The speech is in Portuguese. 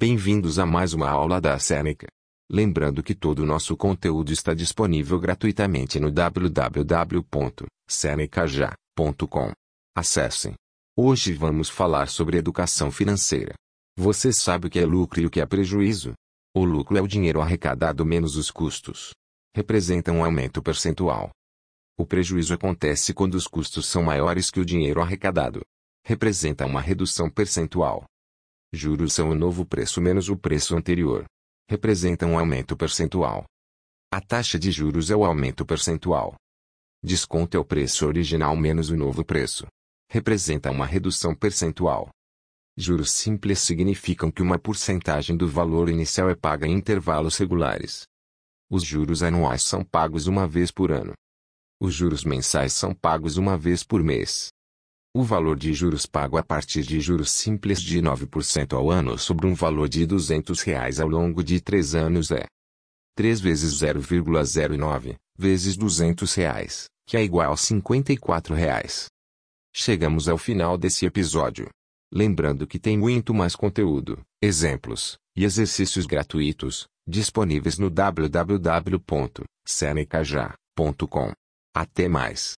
Bem-vindos a mais uma aula da Seneca. Lembrando que todo o nosso conteúdo está disponível gratuitamente no www.senecaja.com. Acessem. Hoje vamos falar sobre educação financeira. Você sabe o que é lucro e o que é prejuízo? O lucro é o dinheiro arrecadado menos os custos. Representa um aumento percentual. O prejuízo acontece quando os custos são maiores que o dinheiro arrecadado. Representa uma redução percentual. Juros são o novo preço menos o preço anterior. Representa um aumento percentual. A taxa de juros é o aumento percentual. Desconto é o preço original menos o novo preço. Representa uma redução percentual. Juros simples significam que uma porcentagem do valor inicial é paga em intervalos regulares. Os juros anuais são pagos uma vez por ano. Os juros mensais são pagos uma vez por mês. O valor de juros pago a partir de juros simples de 9% ao ano sobre um valor de 200 reais ao longo de 3 anos é 3 vezes 0,09 vezes 200 reais, que é igual a 54 reais. Chegamos ao final desse episódio. Lembrando que tem muito mais conteúdo, exemplos e exercícios gratuitos disponíveis no www.senecaja.com. Até mais.